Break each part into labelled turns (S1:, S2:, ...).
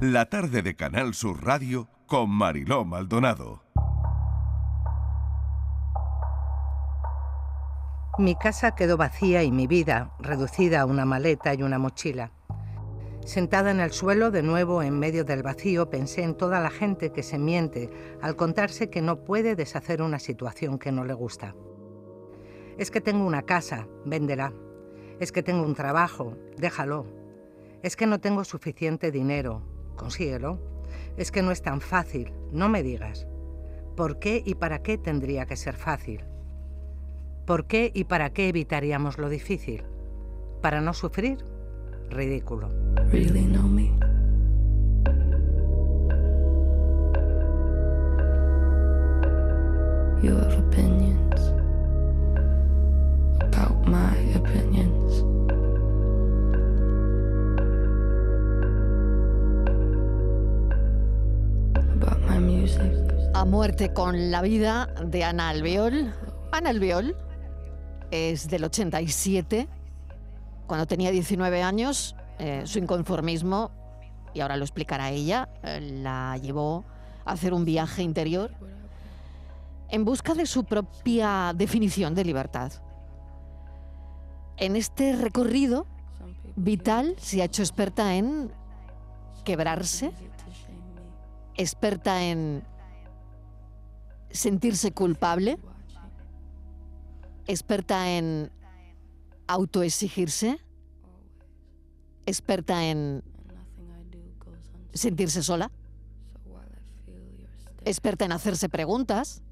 S1: La tarde de Canal Sur Radio con Mariló Maldonado.
S2: Mi casa quedó vacía y mi vida reducida a una maleta y una mochila. Sentada en el suelo, de nuevo en medio del vacío, pensé en toda la gente que se miente al contarse que no puede deshacer una situación que no le gusta. Es que tengo una casa, véndela. Es que tengo un trabajo, déjalo. Es que no tengo suficiente dinero, consíguelo. Es que no es tan fácil, no me digas. ¿Por qué y para qué tendría que ser fácil? ¿Por qué y para qué evitaríamos lo difícil? ¿Para no sufrir? Ridículo.
S3: Con la vida de Ana Albiol. Ana Albiol es del 87 cuando tenía 19 años, eh, su inconformismo, y ahora lo explicará ella, eh, la llevó a hacer un viaje interior en busca de su propia definición de libertad. En este recorrido vital se ha hecho experta en quebrarse, experta en sentirse culpable, experta en autoexigirse, experta en sentirse sola, experta en hacerse preguntas,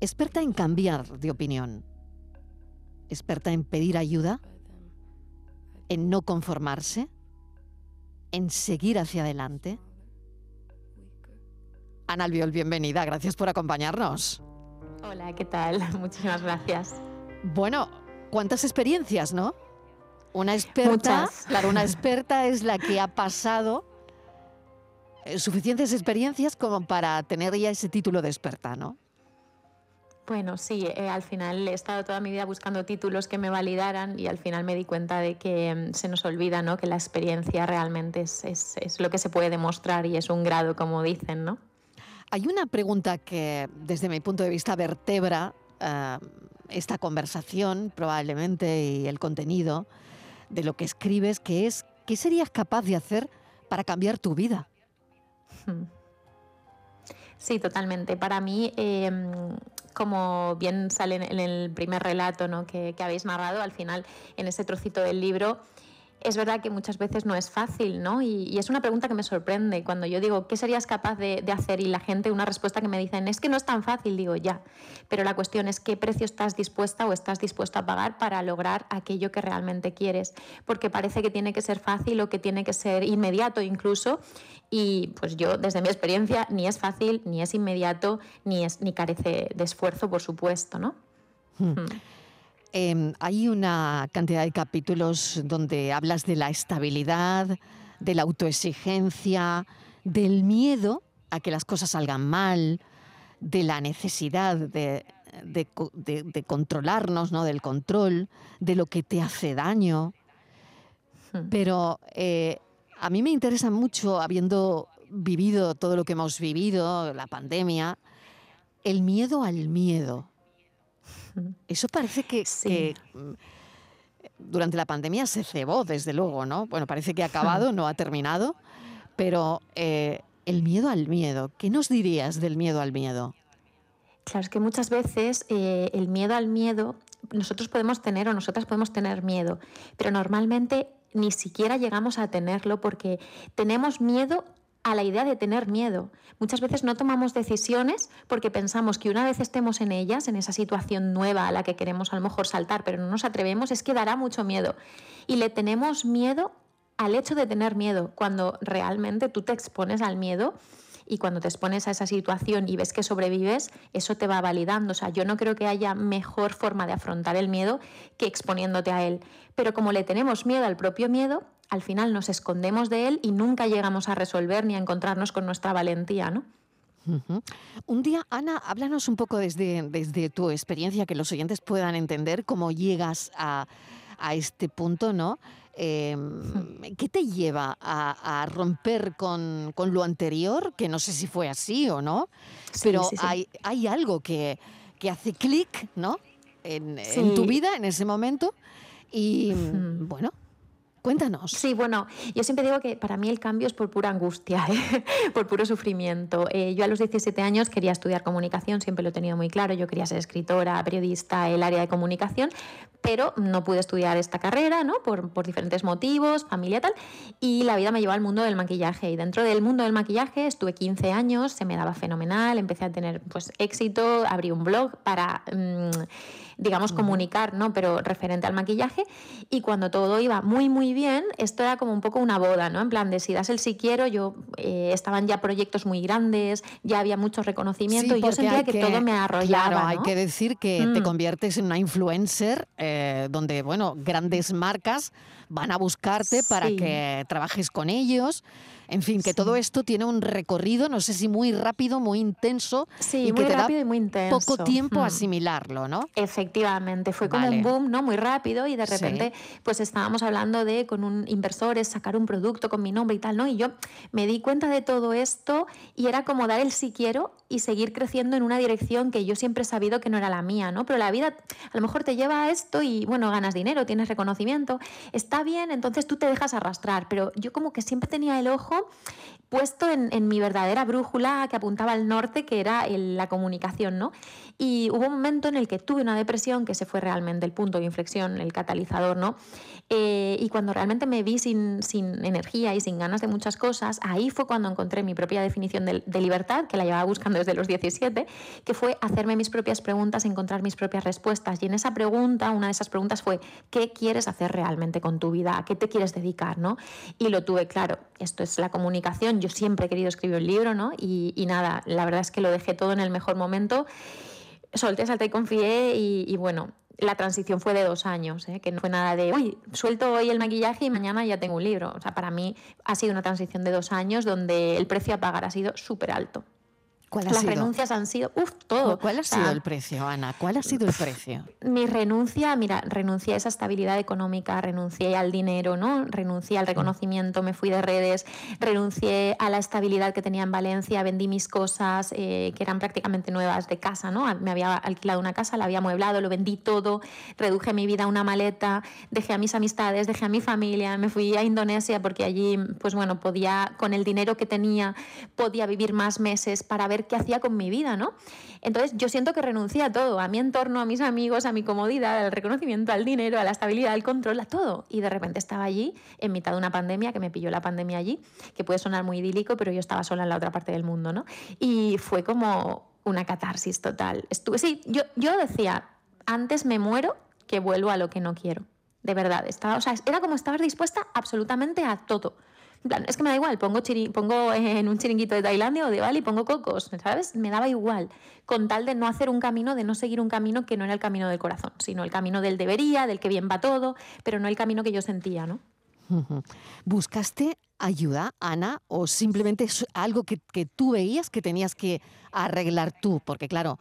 S3: experta en cambiar de opinión, experta en pedir ayuda, en no conformarse, en seguir hacia adelante. Ana Albiol, bienvenida, gracias por acompañarnos.
S4: Hola, ¿qué tal? Muchísimas gracias.
S3: Bueno, ¿cuántas experiencias, no? Una experta, claro, una experta es la que ha pasado eh, suficientes experiencias como para tener ya ese título de experta, ¿no?
S4: Bueno, sí, eh, al final he estado toda mi vida buscando títulos que me validaran y al final me di cuenta de que mm, se nos olvida ¿no? que la experiencia realmente es, es, lo que se puede demostrar y es un grado, como dicen, ¿no?
S3: Hay una pregunta que desde mi punto de vista vertebra eh, esta conversación probablemente y el contenido de lo que escribes, que es ¿qué serías capaz de hacer para cambiar tu vida? Hmm.
S4: Sí, totalmente. Para mí, em, como bien sale en el primer relato ¿no? que, que habéis narrado, al final, en ese trocito del libro, es verdad que muchas veces no es fácil, ¿no? Y, es una pregunta que me sorprende. Cuando yo digo, ¿qué serías capaz de, hacer? Y la gente, una respuesta que me dicen, es que no es tan fácil, digo, ya. Pero la cuestión es qué precio estás dispuesta o estás dispuesto a pagar para lograr aquello que realmente quieres. Porque parece que tiene que ser fácil o que tiene que ser inmediato incluso. Y pues yo, desde mi experiencia, ni es fácil, ni es inmediato, ni, es, ni carece de esfuerzo, por supuesto, ¿no?
S3: Hmm. Em, hay una cantidad de capítulos donde hablas de la estabilidad, de la autoexigencia, del miedo a que las cosas salgan mal, de la necesidad de, controlarnos, ¿no? del control, de lo que te hace daño. Hmm. Pero eh, a mí me interesa mucho, habiendo vivido todo lo que hemos vivido, la pandemia, el miedo al miedo. Eso parece que, mm, durante la pandemia se cebó, desde luego, ¿no? Bueno, parece que ha acabado, no ha terminado, pero eh, el miedo al miedo, ¿qué nos dirías del miedo al miedo?
S4: Claro, es que muchas veces eh, el miedo al miedo, nosotros podemos tener o nosotras podemos tener miedo, pero normalmente ni siquiera llegamos a tenerlo porque tenemos miedo a la idea de tener miedo. Muchas veces no tomamos decisiones porque pensamos que una vez estemos en ellas, en esa situación nueva a la que queremos a lo mejor saltar, pero no nos atrevemos, es que dará mucho miedo. Y le tenemos miedo al hecho de tener miedo, cuando realmente tú te expones al miedo y cuando te expones a esa situación y ves que sobrevives, eso te va validando. O sea, yo no creo que haya mejor forma de afrontar el miedo que exponiéndote a él. Pero como le tenemos miedo al propio miedo, al final nos escondemos de él y nunca llegamos a resolver ni a encontrarnos con nuestra valentía, ¿no?
S3: Un día, Ana, háblanos un poco desde, desde tu experiencia, que los oyentes puedan entender cómo llegas a, a, este punto, ¿no? Em, ¿Qué te lleva a, romper con, lo anterior? Que no sé si fue así o no, pero Hay, hay algo que, que hace clic, ¿no? En, en, tu vida en ese momento. Y bueno, Cuéntanos.
S4: Sí, bueno, yo siempre digo que para mí el cambio es por pura angustia, ¿eh? por puro sufrimiento. Eh, yo a los 17 años quería estudiar comunicación, siempre lo he tenido muy claro, yo quería ser escritora, periodista, el área de comunicación, pero no pude estudiar esta carrera, ¿no? Por, diferentes motivos, familia tal, y la vida me llevó al mundo del maquillaje. Y dentro del mundo del maquillaje estuve 15 años, se me daba fenomenal, empecé a tener pues éxito, abrí un blog para... Mm, digamos, comunicar, ¿no? Pero referente al maquillaje. Y cuando todo iba muy, muy bien, esto era como un poco una boda, ¿no? En plan de si das el si quiero, yo eh, estaban ya proyectos muy grandes, ya había mucho reconocimiento y yo sentía que, todo me arrollaba.
S3: Claro, hay que decir que te mm. conviertes en una influencer eh, donde, bueno, grandes marcas van a buscarte para que trabajes con ellos. En fin, que todo esto tiene un recorrido, no sé si muy rápido, muy intenso.
S4: Sí,
S3: y
S4: muy que rápido y muy intenso.
S3: Poco tiempo asimilarlo, ¿no?
S4: Efectivamente, fue como un boom, ¿no? Muy rápido y de repente, pues estábamos hablando de con un inversor sacar un producto con mi nombre y tal, ¿no? Y yo me di cuenta de todo esto y era como dar el si quiero y seguir creciendo en una dirección que yo siempre he sabido que no era la mía, ¿no? Pero la vida a lo mejor te lleva a esto y, bueno, ganas dinero, tienes reconocimiento, está bien, entonces tú te dejas arrastrar, pero yo como que siempre tenía el ojo puesto en, mi verdadera brújula que apuntaba al norte, que era la comunicación, ¿no? Y hubo un momento en el que tuve una depresión, que se fue realmente el punto de inflexión, el catalizador, ¿no? Eh, y cuando realmente me vi sin, energía y sin ganas de muchas cosas, ahí fue cuando encontré mi propia definición de, de, libertad, que la llevaba buscando desde los 17, que fue hacerme mis propias preguntas, encontrar mis propias respuestas. Y en esa pregunta, una de esas preguntas fue, ¿qué quieres hacer realmente con tu vida? ¿A qué te quieres dedicar? ¿no? Y lo tuve claro, esto es la comunicación, yo siempre he querido escribir un libro, ¿no? Y, nada, la verdad es que lo dejé todo en el mejor momento solté, salté y confié y, bueno, la transición fue de dos años, ¿eh? que no fue nada de, uy, suelto hoy el maquillaje y mañana ya tengo un libro. O sea, para mí ha sido una transición de dos años donde el precio a pagar ha sido súper alto. Las renuncias han sido, uff, todo.
S3: ¿Cuál ha sido el precio, Ana? ¿Cuál ha sido el precio?
S4: Mi renuncia, mira, renuncié a esa estabilidad económica, renuncié al dinero, ¿no? Renuncié al reconocimiento, me fui de redes, renuncié a la estabilidad que tenía en Valencia, vendí mis cosas eh, que eran prácticamente nuevas de casa, ¿no? Me había alquilado una casa, la había amueblado, lo vendí todo, reduje mi vida a una maleta, dejé a mis amistades, dejé a mi familia, me fui a Indonesia porque allí, pues bueno, podía, con el dinero que tenía, podía vivir más meses para ver qué hacía con mi vida, ¿no? Entonces yo siento que renuncié a todo, a mi entorno, a mis amigos, a mi comodidad, al reconocimiento, al dinero, a la estabilidad, al control, a todo. Y de repente estaba allí, en mitad de una pandemia, que me pilló la pandemia allí, que puede sonar muy idílico, pero yo estaba sola en la otra parte del mundo, ¿no? Y fue como una catarsis total. Estuve, sí, yo, yo decía, antes me muero que vuelvo a lo que no quiero. De verdad, estaba, o sea, era como estar dispuesta absolutamente a todo es que me da igual, pongo, pongo en un chiringuito de Tailandia o de Bali, pongo cocos, ¿sabes? Me daba igual, con tal de no hacer un camino, de no seguir un camino que no era el camino del corazón, sino el camino del debería, del que bien va todo, pero no el camino que yo sentía, ¿no?
S3: ¿Buscaste ayuda, Ana, o simplemente es algo que, que tú veías que tenías que arreglar tú? Porque claro,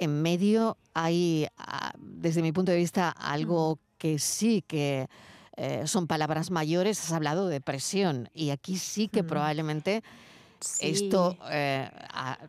S3: en medio hay, ah, desde mi punto de vista, algo que sí que eh, son palabras mayores, has hablado de presión y aquí sí que probablemente esto eh,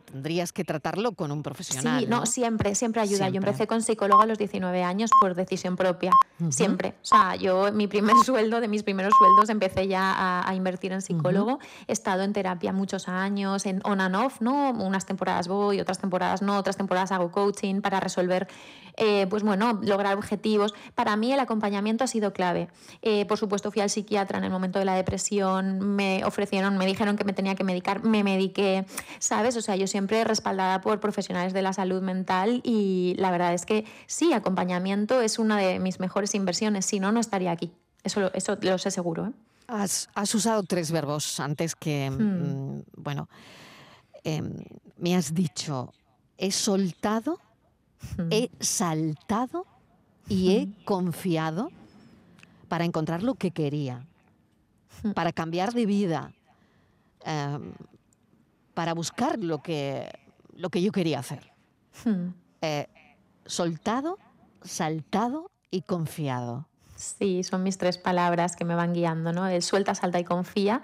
S3: tendrías que tratarlo con un profesional.
S4: Sí, no, siempre, siempre ayuda. Yo empecé con psicólogo a los 19 años por decisión propia, siempre. O sea, yo mi primer sueldo, de mis primeros sueldos, empecé ya a, invertir en psicólogo. He estado en terapia muchos años, en on and off, ¿no? Unas temporadas voy, otras temporadas no, otras temporadas hago coaching para resolver, eh, pues bueno, lograr objetivos. Para mí el acompañamiento ha sido clave. Eh, por supuesto, fui al psiquiatra en el momento de la depresión, me ofrecieron, me dijeron que me tenía que medicar me mediqué, ¿sabes? O sea, yo siempre respaldada por profesionales de la salud mental y la verdad es que sí, acompañamiento es una de mis mejores inversiones, si no, no estaría aquí. Eso, eso lo sé seguro. ¿eh?
S3: Has, usado tres verbos antes que, hmm. mm, bueno, em, me has dicho, he soltado, hmm. he saltado y he hmm. confiado para encontrar lo que quería, para cambiar de vida, em, para buscar lo que, lo que yo quería hacer. Hmm. Eh, soltado, saltado y confiado.
S4: Sí, son mis tres palabras que me van guiando, ¿no? El suelta, salta y confía.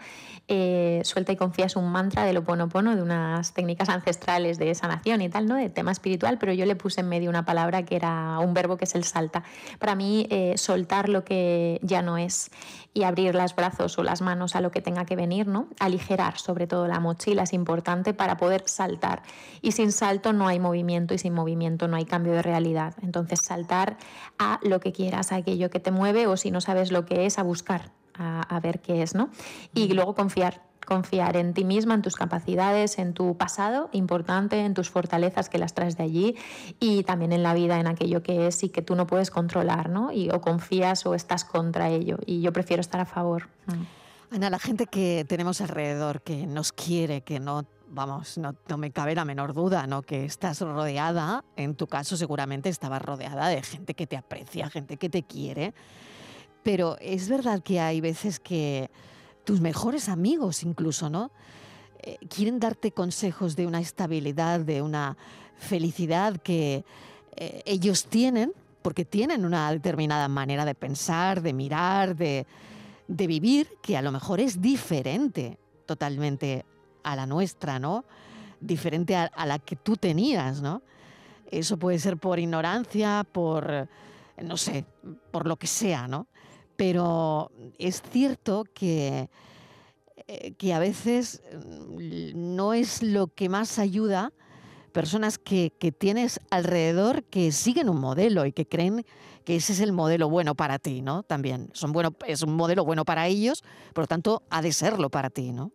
S4: Eh, suelta y confía es un mantra del Oponopono, de unas técnicas ancestrales de sanación y tal, ¿no? De tema espiritual, pero yo le puse en medio una palabra que era un verbo que es el salta. Para mí, eh, soltar lo que ya no es y abrir los brazos o las manos a lo que tenga que venir, ¿no? Aligerar sobre todo la mochila es importante para poder saltar. Y sin salto no hay movimiento y sin movimiento no hay cambio de realidad. Entonces, saltar a lo que quieras, a aquello que te mueve o si no sabes lo que es, a buscar, a, ver qué es, ¿no? Y luego confiar, confiar en ti misma, en tus capacidades, en tu pasado, importante, en tus fortalezas que las traes de allí y también en la vida, en aquello que es y que tú no puedes controlar, ¿no? Y o confías o estás contra ello. Y yo prefiero estar a favor.
S3: Mm. Ana, la gente que tenemos alrededor, que nos quiere, que no vamos, no, me cabe la menor duda, ¿no? Que estás rodeada, en tu caso seguramente estabas rodeada de gente que te aprecia, gente que te quiere, pero es verdad que hay veces que tus mejores amigos incluso, ¿no? Eh, quieren darte consejos de una estabilidad, de una felicidad que eh, ellos tienen, porque tienen una determinada manera de pensar, de mirar, de, de vivir, que a lo mejor es diferente totalmente a la nuestra, ¿no? Diferente a, la que tú tenías, ¿no? Eso puede ser por ignorancia, por, no sé, por lo que sea, ¿no? Pero es cierto que, eh, que a veces mm, no es lo que más ayuda personas que, que, tienes alrededor que siguen un modelo y que creen que ese es el modelo bueno para ti, ¿no? También son bueno, es un modelo bueno para ellos, por lo tanto ha de serlo para ti, ¿no?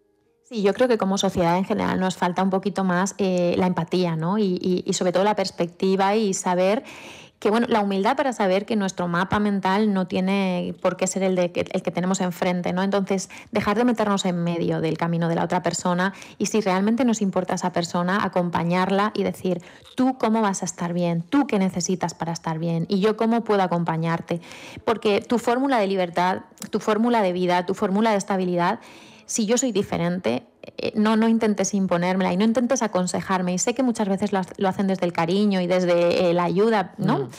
S4: Sí, yo creo que como sociedad en general nos falta un poquito más eh, la empatía, ¿no? Y, y, sobre todo la perspectiva y saber que, bueno, la humildad para saber que nuestro mapa mental no tiene por qué ser el, de, el que tenemos enfrente, ¿no? Entonces, dejar de meternos en medio del camino de la otra persona y si realmente nos importa esa persona, acompañarla y decir, tú cómo vas a estar bien, tú qué necesitas para estar bien y yo cómo puedo acompañarte. Porque tu fórmula de libertad, tu fórmula de vida, tu fórmula de estabilidad si yo soy diferente, eh, no, no intentes imponérmela y no intentes aconsejarme. Y sé que muchas veces lo, hacen desde el cariño y desde eh, la ayuda, ¿no? Mm.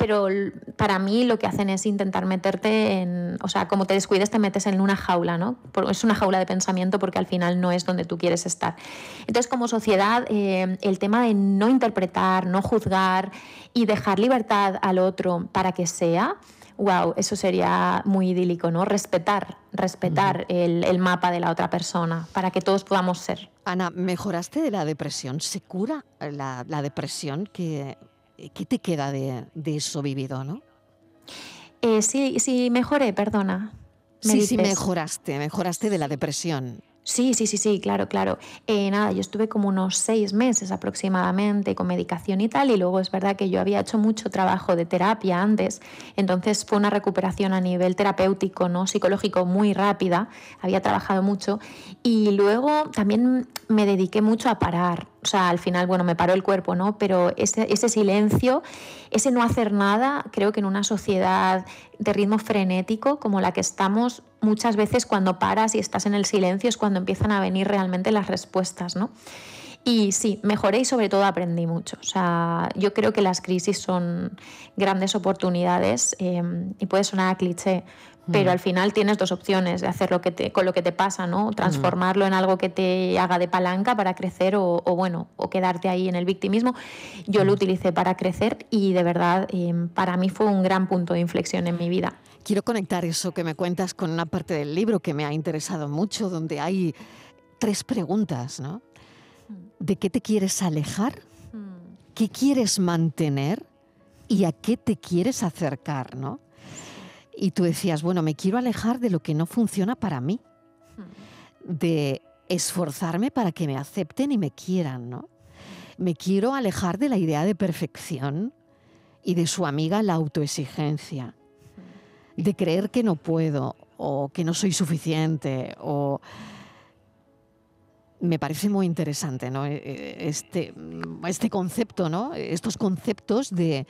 S4: Pero para mí lo que hacen es intentar meterte en, o sea, como te descuides te metes en una jaula, ¿no? Es una jaula de pensamiento porque al final no es donde tú quieres estar. Entonces, como sociedad, eh, el tema de no interpretar, no juzgar y dejar libertad al otro para que sea, wow, eso sería muy idílico, ¿no? Respetar, respetar el, mapa de la otra persona para que todos podamos ser.
S3: Ana, ¿mejoraste de la depresión? ¿Se cura la, depresión? ¿Qué, te queda de, eso vivido, no?
S4: Eh, sí, sí, mejoré, perdona.
S3: sí, sí, mejoraste, mejoraste de la depresión.
S4: Sí, sí, sí, sí, claro, claro. Eh, nada, yo estuve como unos seis meses aproximadamente con medicación y tal, y luego es verdad que yo había hecho mucho trabajo de terapia antes, entonces fue una recuperación a nivel terapéutico, ¿no? psicológico muy rápida, había trabajado mucho, y luego también me dediqué mucho a parar, o sea, al final, bueno, me paró el cuerpo, ¿no? Pero ese, ese silencio, ese no hacer nada, creo que en una sociedad de ritmo frenético como la que estamos, muchas veces cuando paras y estás en el silencio es cuando empiezan a venir realmente las respuestas, ¿no? Y sí, mejoré y sobre todo aprendí mucho. O sea, yo creo que las crisis son grandes oportunidades eh, y puede sonar a cliché, pero mm. al final tienes dos opciones de hacer lo que te, con lo que te pasa, ¿no? Transformarlo en algo que te haga de palanca para crecer o, bueno, o quedarte ahí en el victimismo. Yo lo mm. utilicé para crecer y de verdad em, para mí fue un gran punto de inflexión en mi vida.
S3: Quiero conectar eso que me cuentas con una parte del libro que me ha interesado mucho, donde hay tres preguntas, ¿no? Mm. ¿De qué te quieres alejar? ¿Qué quieres mantener? ¿Y a qué te quieres acercar, no? Y tú decías, bueno, me quiero alejar de lo que no funciona para mí, de esforzarme para que me acepten y me quieran, ¿no? Me quiero alejar de la idea de perfección y de su amiga la autoexigencia, de creer que no puedo o que no soy suficiente o me parece muy interesante ¿no? E, e, este, este concepto, ¿no? estos conceptos de,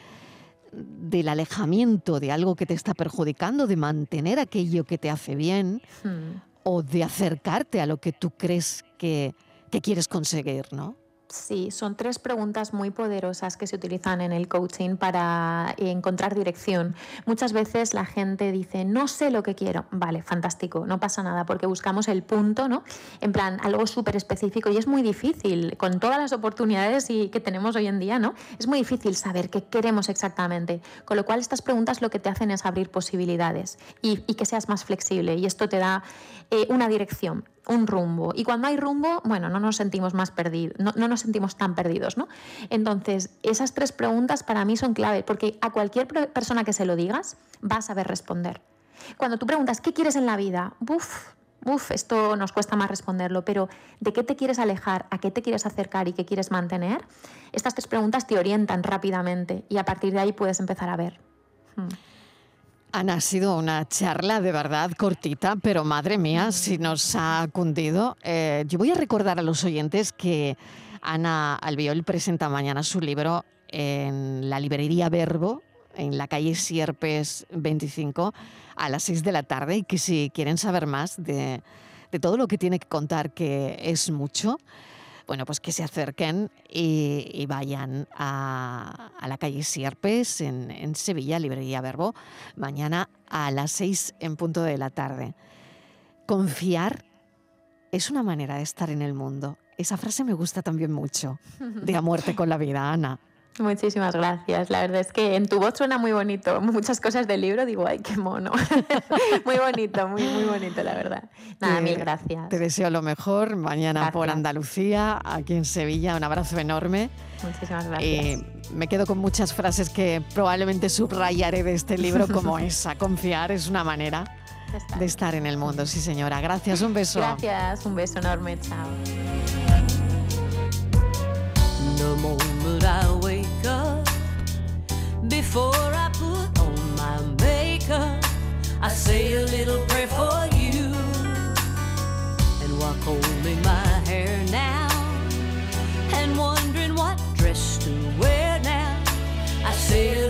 S3: del alejamiento de algo que te está perjudicando, de mantener aquello que te hace bien hmm. o de acercarte a lo que tú crees que, quieres conseguir, ¿no?
S4: Sí, son tres preguntas muy poderosas que se utilizan en el coaching para encontrar dirección. Muchas veces la gente dice, no sé lo que quiero. Vale, fantástico, no pasa nada, porque buscamos el punto, ¿no? En plan, algo súper específico y es muy difícil, con todas las oportunidades que tenemos hoy en día, ¿no? Es muy difícil saber qué queremos exactamente. Con lo cual, estas preguntas lo que te hacen es abrir posibilidades y, que seas más flexible y esto te da eh, una dirección un rumbo. Y cuando hay rumbo, bueno, no nos sentimos más perdidos, no, no, nos sentimos tan perdidos, ¿no? Entonces, esas tres preguntas para mí son clave, porque a cualquier persona que se lo digas, va a saber responder. Cuando tú preguntas, ¿qué quieres en la vida? Uf, uf, esto nos cuesta más responderlo, pero ¿de qué te quieres alejar? ¿A qué te quieres acercar y qué quieres mantener? Estas tres preguntas te orientan rápidamente y a partir de ahí puedes empezar a ver. Hmm.
S3: Ana, ha sido una charla de verdad cortita, pero madre mía, si nos ha cundido. Eh, yo voy a recordar a los oyentes que Ana Albiol presenta mañana su libro en la librería Verbo, en la calle Sierpes 25, a las 6 de la tarde, y que si quieren saber más de, de todo lo que tiene que contar, que es mucho, bueno, pues que se acerquen y, vayan a, la calle Sierpes en, Sevilla, Librería Verbo, mañana a las seis en punto de la tarde. Confiar es una manera de estar en el mundo. Esa frase me gusta también mucho, de a muerte con la vida, Ana.
S4: Muchísimas gracias. La verdad es que en tu voz suena muy bonito. Muchas cosas del libro digo, ay, qué mono. muy bonito, muy, muy bonito, la verdad. Nada, mil gracias.
S3: Te deseo lo mejor mañana por Andalucía, aquí en Sevilla. Un abrazo enorme.
S4: Muchísimas gracias.
S3: Y me quedo con muchas frases que probablemente subrayaré de este libro, como esa. Confiar es una manera de estar en el mundo. Sí, señora. Gracias, un beso.
S4: Gracias, un beso enorme. Chao.
S5: Before I put on my makeup, I say a little prayer for you. And while combing my hair now, and wondering what dress to wear now, I say